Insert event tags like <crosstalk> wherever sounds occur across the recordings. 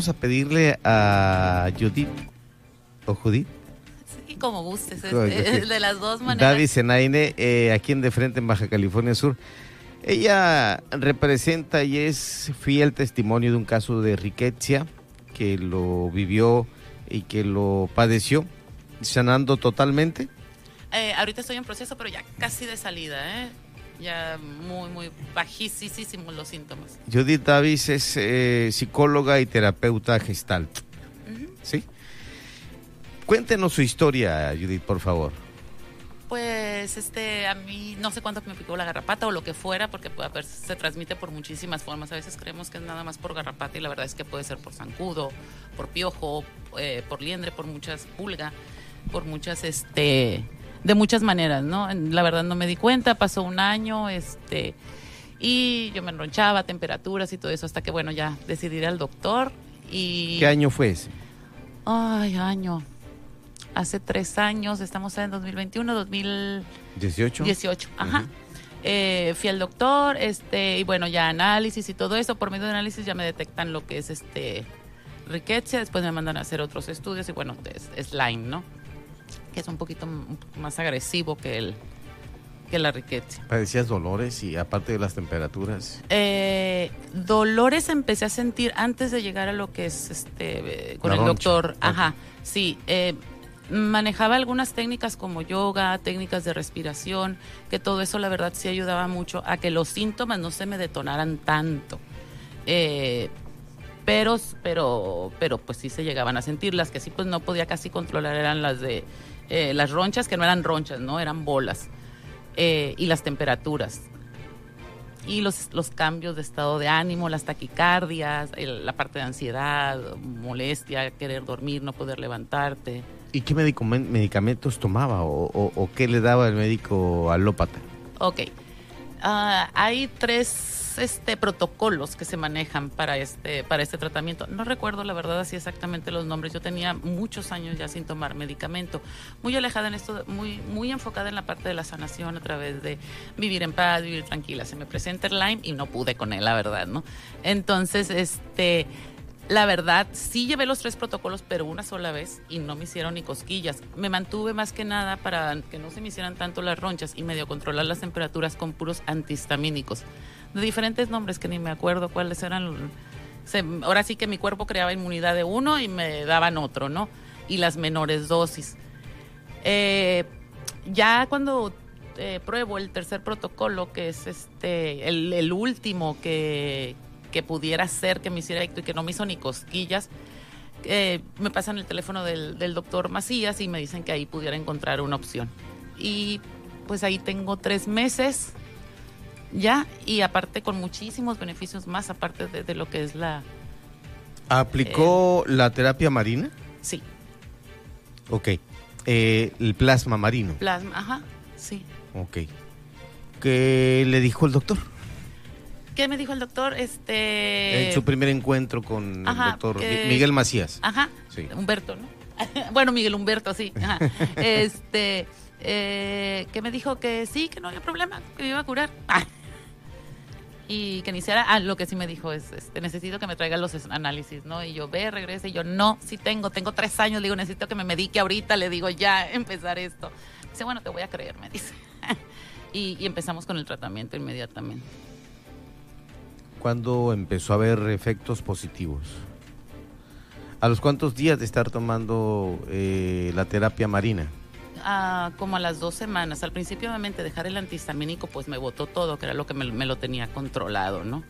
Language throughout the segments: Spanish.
vamos a pedirle a Judith o Judith. Sí, como gustes, Como este, gustes. de las dos maneras. David Zenaine, eh, aquí en De Frente en Baja California Sur. Ella representa y es fiel testimonio de un caso de riqueza que lo vivió y que lo padeció, sanando totalmente. Eh, ahorita estoy en proceso, pero ya casi de salida, ¿eh? Ya muy, muy bajísimos los síntomas. Judith Davis es eh, psicóloga y terapeuta gestalt. ¿Sí? Cuéntenos su historia, Judith, por favor. Pues este, a mí no sé cuánto me picó la garrapata o lo que fuera, porque puede haber- se transmite por muchísimas formas. A veces creemos que es nada más por garrapata y la verdad es que puede ser por zancudo, por piojo, eh, por liendre, por muchas pulga, por muchas, este, de muchas maneras, ¿no? La verdad no me di cuenta, pasó un año, este, y yo me enronchaba, temperaturas y todo eso, hasta que bueno, ya decidí ir al doctor y... ¿Qué año fue ese? Ay, año. Hace tres años, estamos en 2021, 2018. ¿18? ajá. Eh, fui al doctor, este, y bueno, ya análisis y todo eso. Por medio de análisis ya me detectan lo que es este riqueza. Después me mandan a hacer otros estudios y bueno, es, es Lyme, ¿no? Que es un poquito más agresivo que el que la riqueza. Padecías dolores y aparte de las temperaturas. Eh, dolores empecé a sentir antes de llegar a lo que es este eh, con La el roncha. doctor. Ajá, sí. eh, manejaba algunas técnicas como yoga, técnicas de respiración, que todo eso la verdad sí ayudaba mucho a que los síntomas no se me detonaran tanto. Eh, pero, pero, pero pues sí se llegaban a sentir. Las que sí pues no podía casi controlar eran las de eh, las ronchas, que no eran ronchas, ¿no? Eran bolas. Eh, y las temperaturas y los, los cambios de estado de ánimo, las taquicardias, el- la parte de ansiedad, molestia, querer dormir, no poder levantarte. ¿Y qué medicamentos tomaba o, o- o qué le daba el médico alópata? Ok. Ah, hay tres este, protocolos que se manejan para este, para este tratamiento. No recuerdo la verdad así exactamente los nombres. Yo tenía muchos años ya sin tomar medicamento. Muy alejada en esto, muy, muy enfocada en la parte de la sanación a través de vivir en paz, vivir tranquila. Se me presenta el Lyme y no pude con él, la verdad, ¿no? Entonces, este, la verdad, sí llevé los tres protocolos, pero una sola vez y no me hicieron ni cosquillas. Me mantuve más que nada para que no se me hicieran tanto las ronchas y medio controlar las temperaturas con puros antihistamínicos. De diferentes nombres que ni me acuerdo cuáles eran. Se- ahora sí que mi cuerpo creaba inmunidad de uno y me daban otro, ¿no? Y las menores dosis. Eh, ya cuando eh, pruebo el tercer protocolo, que es este el, el último que, que pudiera ser que me hiciera efecto y que no me hizo ni cosquillas, eh, me pasan el teléfono del, del doctor Macías y me dicen que ahí pudiera encontrar una opción. Y pues ahí tengo tres meses ya y aparte con muchísimos beneficios más aparte de, de lo que es la... ¿Aplicó la terapia marina? Sí, Ok. Eh, el plasma marino. plasma, ajá, sí. Ok. ¿Qué le dijo el doctor? ¿Qué me dijo el doctor? Este... en su primer encuentro con ajá, el doctor Miguel Macías. Ajá. Sí. Humberto, ¿no? <laughs> bueno, Miguel Humberto, sí. Ajá. <laughs> Este, eh, que me dijo que sí, que no había problema, que me iba a curar. <laughs> Y que iniciara, ah, lo que sí me dijo es, este, necesito que me traiga los análisis, ¿no? Y yo, ve, regresa, y yo, no, sí tengo, tengo tres años, le digo, necesito que me medique ahorita, le digo, ya, <laughs> empezar esto. Dice, bueno, te voy a creer, me dice. <laughs> y, y empezamos con el tratamiento inmediatamente. ¿Cuándo empezó a haber efectos positivos? ¿A los cuántos días de estar tomando eh, la terapia marina? Como a las dos semanas. Al principio, obviamente, dejar el antihistamínico, pues me botó todo, que era lo que me, me lo tenía controlado, ¿no?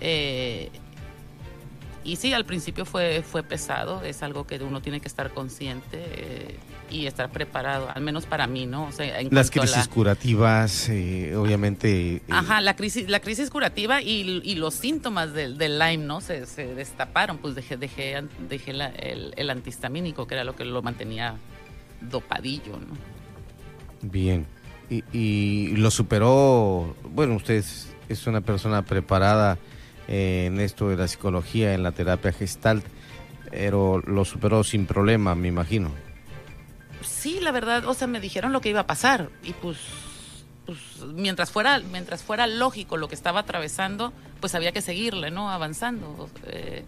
Eh, y sí, al principio fue, fue pesado, es algo que uno tiene que estar consciente eh, y estar preparado, al menos para mí, ¿no? O sea, en Las la- crisis curativas, eh, obviamente. eh, Ajá, la crisis, la crisis curativa y, y los síntomas del, del Lyme, ¿no? Se, se destaparon, pues dejé, dejé, dejé la- el, el antihistamínico, que era lo que lo mantenía dopadillo, ¿no? Bien. Y, y lo superó. Bueno, usted es, es una persona preparada eh, en esto de la psicología, en la terapia gestalt, pero lo superó sin problema, me imagino. Sí, la verdad, o sea, me dijeron lo que iba a pasar y pues, pues mientras fuera, mientras fuera lógico lo que estaba atravesando, pues había que seguirle, ¿no? Avanzando. eh,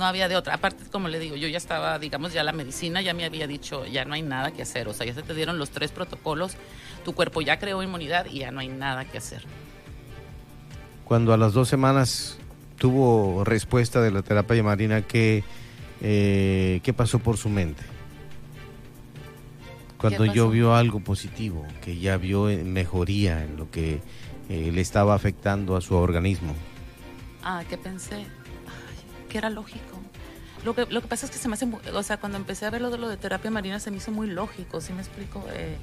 no había de otra. Aparte, como le digo, yo ya estaba, digamos, ya la medicina ya me había dicho, ya no hay nada que hacer. O sea, ya se te dieron los tres protocolos, tu cuerpo ya creó inmunidad y ya no hay nada que hacer. Cuando a las dos semanas tuvo respuesta de la terapia marina, ¿qué, eh, ¿qué pasó por su mente? Cuando yo vio algo positivo, que ya vio mejoría en lo que eh, le estaba afectando a su organismo. Ah, ¿qué pensé? Que era lógico. Lo que, lo que pasa es que se me hace, o sea, cuando empecé a ver lo de lo de terapia marina se me hizo muy lógico, ¿sí me explico? Eh,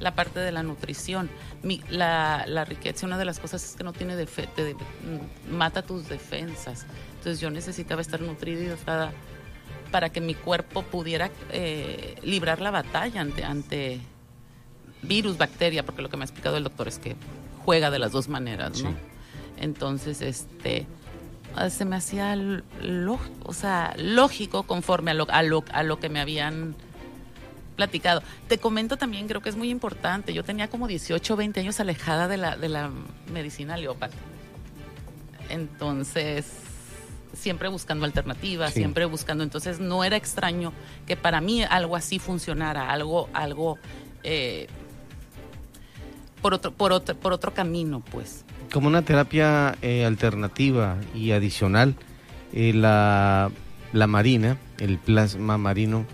la parte de la nutrición. Mi, la, la, riqueza, una de las cosas es que no tiene defecto, mm, mata tus defensas. Entonces yo necesitaba estar nutrida y dotada para que mi cuerpo pudiera eh, librar la batalla ante, ante virus, bacteria, porque lo que me ha explicado el doctor es que juega de las dos maneras, ¿no? Entonces, este, se me hacía o sea, lógico conforme a lo, a, lo, a lo que me habían platicado. Te comento también, creo que es muy importante, yo tenía como 18, 20 años alejada de la, de la medicina leópata. Entonces, siempre buscando alternativas, siempre buscando, entonces no era extraño que para mí algo así funcionara, algo, algo eh, por otro, por otro, por otro camino, pues. Como una terapia eh, alternativa y adicional, eh, la, la marina, el plasma marino,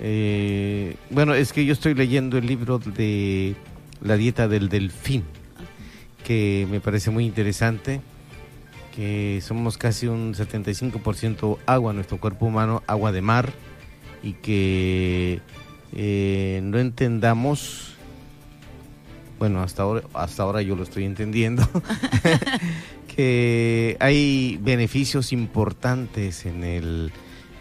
eh, bueno, es que yo estoy leyendo el libro de la dieta del delfín, que me parece muy interesante, que somos casi un 75% agua, nuestro cuerpo humano, agua de mar, y que no entendamos bueno, hasta ahora, hasta ahora yo lo estoy entendiendo, <laughs> <laughs> que hay beneficios importantes en el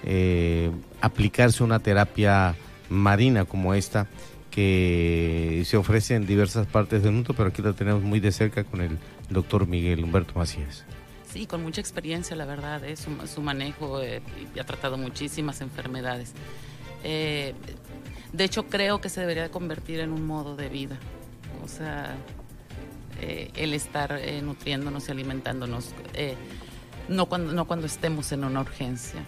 eh, aplicarse una terapia marina como esta, que se ofrece en diversas partes del mundo, pero aquí la tenemos muy de cerca con el doctor Miguel Humberto Macías. Sí, con mucha experiencia, la verdad, es ¿eh? su, manejo eh, ha tratado muchísimas enfermedades. de hecho, creo que se debería convertir en un modo de vida sea, eh, el estar eh, nutriéndonos y alimentándonos, eh, no, cuando, no cuando estemos en una urgencia.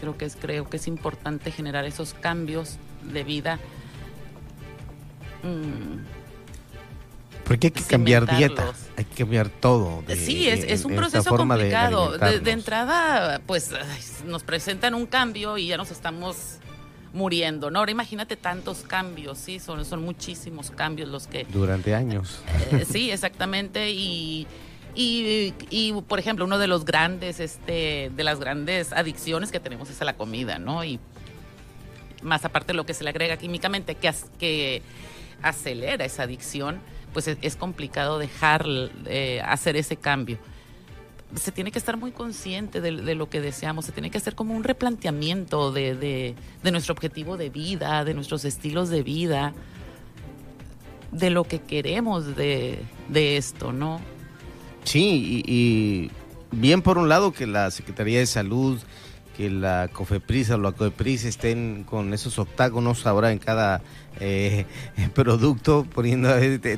Creo que, es, creo que es importante generar esos cambios de vida. Mm, Porque hay que cambiar dieta, hay que cambiar todo. sí, es, un proceso complicado. De, de, entrada, pues nos presentan un cambio y ya nos estamos muriendo, ¿no? Ahora imagínate tantos cambios, sí, son, son muchísimos cambios los que... Durante años. Eh, <laughs> sí, exactamente, y, y, y, por ejemplo, uno de los grandes, este, de las grandes adicciones que tenemos es a la comida, ¿no? Y más aparte de lo que se le agrega químicamente, que, que acelera esa adicción, pues es, complicado dejar eh, hacer ese cambio se tiene que estar muy consciente de, lo que deseamos, se tiene que hacer como un replanteamiento de, nuestro objetivo de vida, de nuestros estilos de vida, de lo que queremos de, esto, ¿no? Sí, y, bien por un lado que la Secretaría de Salud, que la COFEPRIS o la COFEPRIS estén con esos octágonos ahora en cada eh, <laughs> producto, poniendo,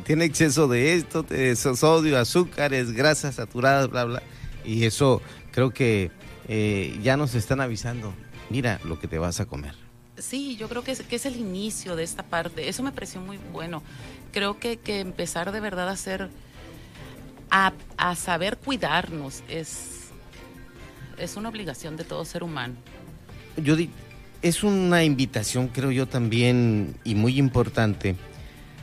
tiene exceso de esto, de sodio, azúcares, grasas saturadas, bla, bla y eso creo que eh, ya nos están avisando, mira lo que te vas a comer. Sí, yo creo que es, que es el inicio de esta parte. Eso me pareció muy bueno. Creo que, que empezar de verdad a hacer, a, a saber cuidarnos, es, es una obligación de todo ser humano. Yo es una invitación, creo yo también, y muy importante,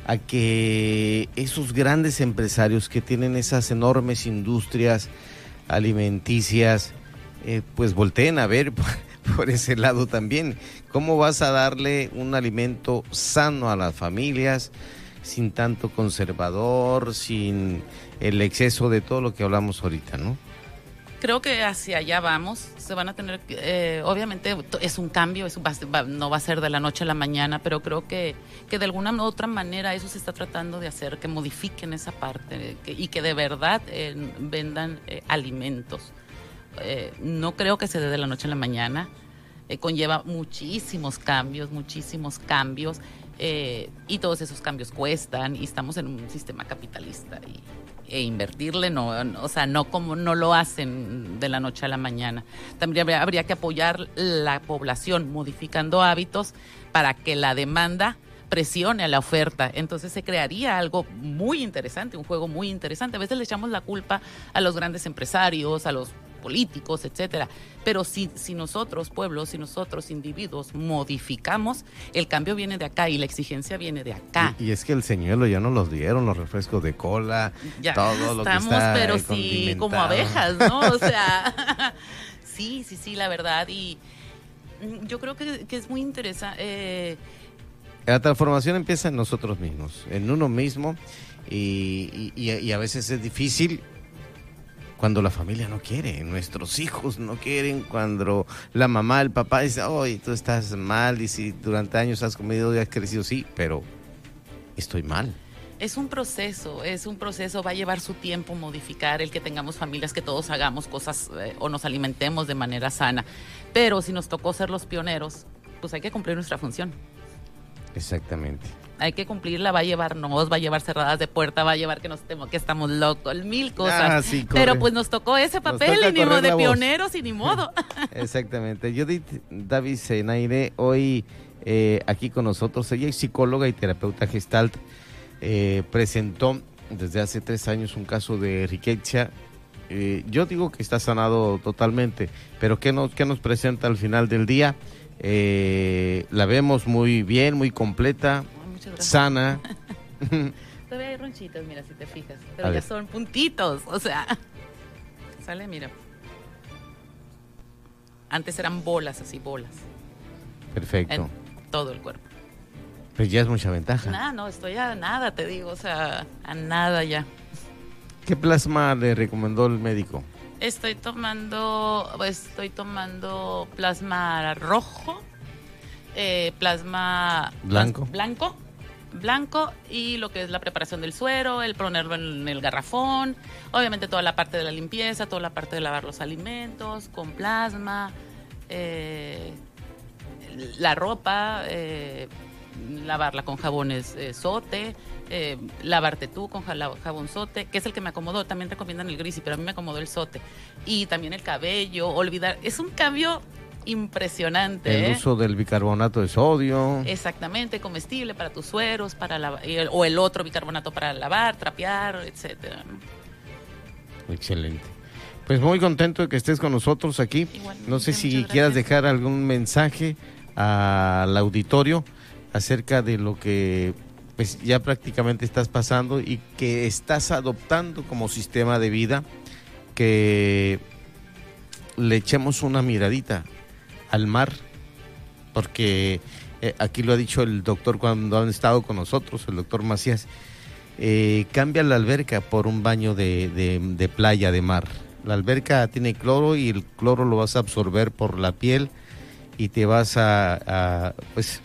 a que esos grandes empresarios que tienen esas enormes industrias, alimenticias, eh, pues volteen a ver <laughs> por, ese lado también. ¿Cómo vas a darle un alimento sano a las familias sin tanto conservador, sin el exceso de todo lo que hablamos ahorita, no? Creo que hacia allá vamos. Se van a tener, eh, obviamente es un cambio, no va a ser de la noche a la mañana, pero creo que, que de alguna u otra manera eso se está tratando de hacer, que modifiquen esa parte y que de verdad eh, vendan eh, alimentos. no creo que se dé de la noche a la mañana. conlleva muchísimos cambios, muchísimos cambios. y todos esos cambios cuestan y estamos en un sistema capitalista y e invertirle, no, o sea, no como no lo hacen de la noche a la mañana. También habría, habría que apoyar la población modificando hábitos para que la demanda presione a la oferta. Entonces se crearía algo muy interesante, un juego muy interesante. A veces le echamos la culpa a los grandes empresarios, a los políticos, etcétera. Pero si, si nosotros, pueblos, si nosotros, individuos, modificamos, el cambio viene de acá y la exigencia viene de acá. Y, y es que el señuelo ya nos los dieron, los refrescos de cola, Ya todo lo que estamos, está pero sí, como abejas, ¿no? O sea, <laughs> sí, sí, sí, la verdad. Y mm, yo creo que, que es muy interesante. eh, La transformación empieza en nosotros mismos, en uno mismo, y, y- y a veces es difícil cuando la familia no quiere, nuestros hijos no quieren, cuando la mamá, el papá dice, oye, tú estás mal, y si durante años has comido y has crecido, sí, pero estoy mal. Es un proceso, es un proceso, va a llevar su tiempo modificar el que tengamos familias, que todos hagamos cosas eh, o nos alimentemos de manera sana. Pero si nos tocó ser los pioneros, pues hay que cumplir nuestra función. Exactamente. Hay que cumplirla, va a llevar nos, va a llevar cerradas de puerta, va a llevar que nos que estamos locos, mil cosas. Ah, sí. Pero pues nos tocó ese papel y ni modo de pioneros y ni modo. <laughs> Exactamente. Judith Davis Senaire, hoy eh, aquí con nosotros. Ella es psicóloga y terapeuta gestalt. Eh, presentó desde hace tres años un caso de riqueza. Eh, yo digo que está sanado totalmente, pero ¿qué nos, qué nos presenta al final del día? Eh, la vemos muy bien, muy completa, Sana. <laughs> Todavía hay ronchitas, mira, si te fijas. A Pero ya ver. son puntitos, o sea. Sale, mira. Antes eran bolas, así, bolas. Perfecto. En todo el cuerpo. Pues ya es mucha ventaja. Nada, no, estoy a nada, te digo, o sea, a nada ya. ¿Qué plasma le recomendó el médico? Estoy tomando, estoy tomando plasma rojo, eh, plasma Blanco. blanco, blanco y lo que es la preparación del suero, el ponerlo en el garrafón, obviamente toda la parte de la limpieza, toda la parte de lavar los alimentos con plasma, eh, la ropa, eh, lavarla con jabones eh, sote, eh, lavarte tú con jabón sote, que es el que me acomodó. También recomiendan el grisi, pero a mí me acomodó el sote. Y también el cabello, olvidar. Es un cambio impresionante. El ¿eh? uso del bicarbonato de sodio. Exactamente, comestible para tus sueros, para y el- o el otro bicarbonato para lavar, trapear, etcétera. Excelente. Pues muy contento de que estés con nosotros aquí. Igualmente, No sé si quieras dejar algún mensaje al auditorio acerca de lo que pues ya prácticamente estás pasando y que estás adoptando como sistema de vida que le echemos una miradita al mar porque eh, aquí lo ha dicho el doctor cuando han estado con nosotros, el doctor Macías, eh, cambia la alberca por un baño de, de- playa, de mar. La alberca tiene cloro y el cloro lo vas a absorber por la piel y te vas a, a, pues,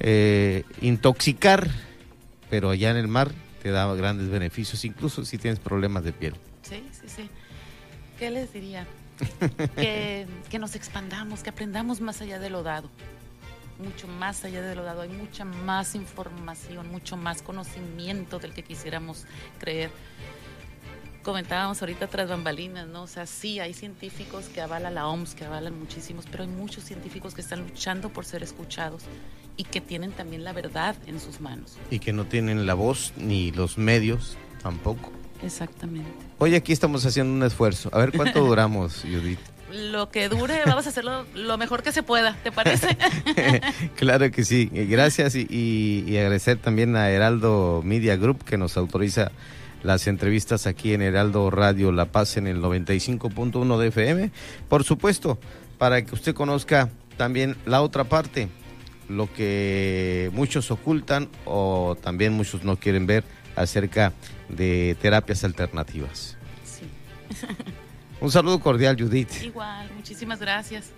eh, intoxicar, pero allá en el mar te da grandes beneficios, incluso si tienes problemas de piel. Sí, sí, sí. ¿Qué les diría? <laughs> que, que nos expandamos, que aprendamos más allá de lo dado. Mucho más allá de lo dado. Hay mucha más información, mucho más conocimiento del que quisiéramos creer. Comentábamos ahorita tras bambalinas, ¿no? O sea, sí, hay científicos que avalan la OMS, que avalan muchísimos, pero hay muchos científicos que están luchando por ser escuchados y que tienen también la verdad en sus manos. Y que no tienen la voz ni los medios tampoco. Exactamente. Hoy aquí estamos haciendo un esfuerzo. A ver cuánto <laughs> duramos, Judith. Lo que dure, vamos a hacerlo lo mejor que se pueda, ¿te parece? <laughs> claro que sí. Eh, Gracias y, y- y agradecer también a Heraldo Media Group que nos autoriza las entrevistas aquí en Heraldo Radio La Paz en el 95.1 de FM. Por supuesto, para que usted conozca también la otra parte, lo que muchos ocultan o también muchos no quieren ver acerca de terapias alternativas. Sí, Un saludo cordial, Judith. igual, muchísimas gracias.